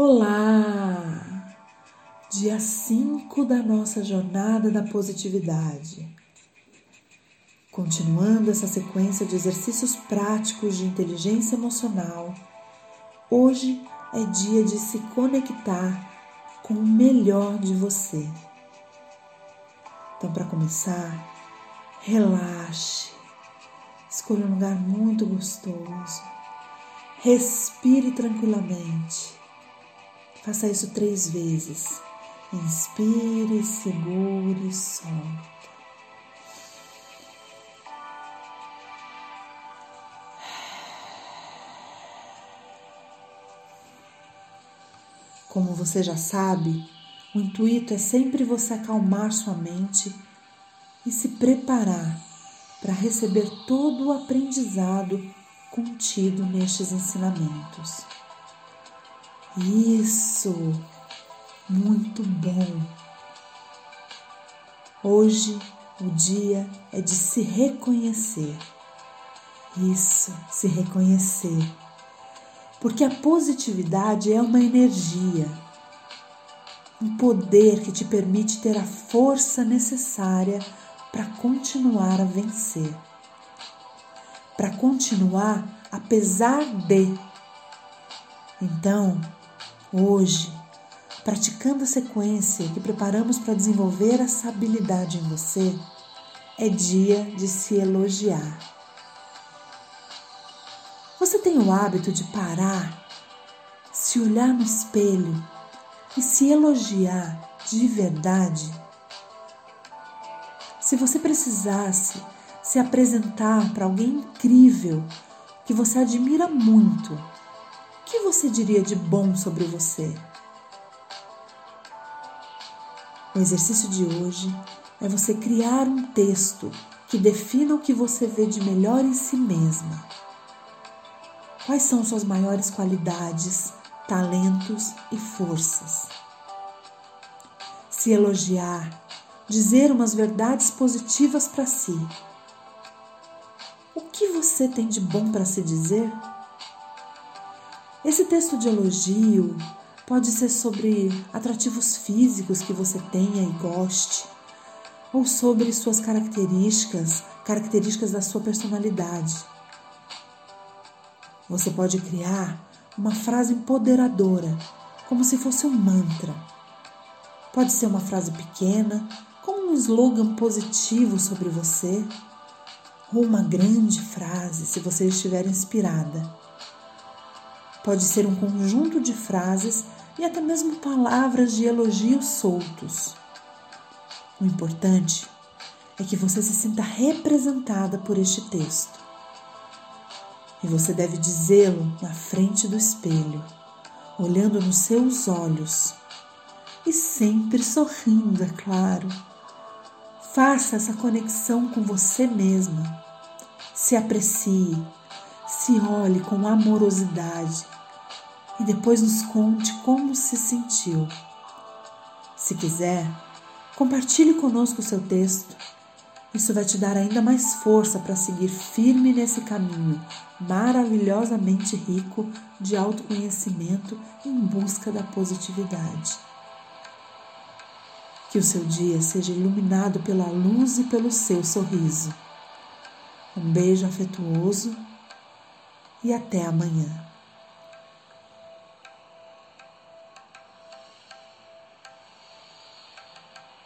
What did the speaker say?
Olá! Dia 5 da nossa jornada da positividade. Continuando essa sequência de exercícios práticos de inteligência emocional, hoje é dia de se conectar com o melhor de você. Então, para começar, relaxe, escolha um lugar muito gostoso, respire tranquilamente Faça isso três vezes. Inspire, segure, solta. Como você já sabe, o intuito é sempre você acalmar sua mente e se preparar para receber todo o aprendizado contido nestes ensinamentos. Isso, muito bom. Hoje o dia é de se reconhecer. Isso, se reconhecer. Porque a positividade é uma energia, um poder que te permite ter a força necessária para continuar a vencer. Para continuar apesar de. Então, Hoje, praticando a sequência que preparamos para desenvolver essa habilidade em você, é dia de se elogiar. Você tem o hábito de parar, se olhar no espelho e se elogiar de verdade? Se você precisasse se apresentar para alguém incrível que você admira muito, que você diria de bom sobre você? O exercício de hoje é você criar um texto que defina o que você vê de melhor em si mesma. Quais são suas maiores qualidades, talentos e forças? Se elogiar, dizer umas verdades positivas para si. O que você tem de bom para se dizer? Esse texto de elogio pode ser sobre atrativos físicos que você tenha e goste, ou sobre suas características, características da sua personalidade. Você pode criar uma frase empoderadora, como se fosse um mantra. Pode ser uma frase pequena, como um slogan positivo sobre você, ou uma grande frase se você estiver inspirada. Pode ser um conjunto de frases e até mesmo palavras de elogio soltos. O importante é que você se sinta representada por este texto. E você deve dizê-lo na frente do espelho, olhando nos seus olhos e sempre sorrindo, é claro. Faça essa conexão com você mesma. Se aprecie, se olhe com amorosidade e depois nos conte como se sentiu. Se quiser, compartilhe conosco o seu texto. Isso vai te dar ainda mais força para seguir firme nesse caminho maravilhosamente rico de autoconhecimento em busca da positividade. Que o seu dia seja iluminado pela luz e pelo seu sorriso. Um beijo afetuoso e até amanhã.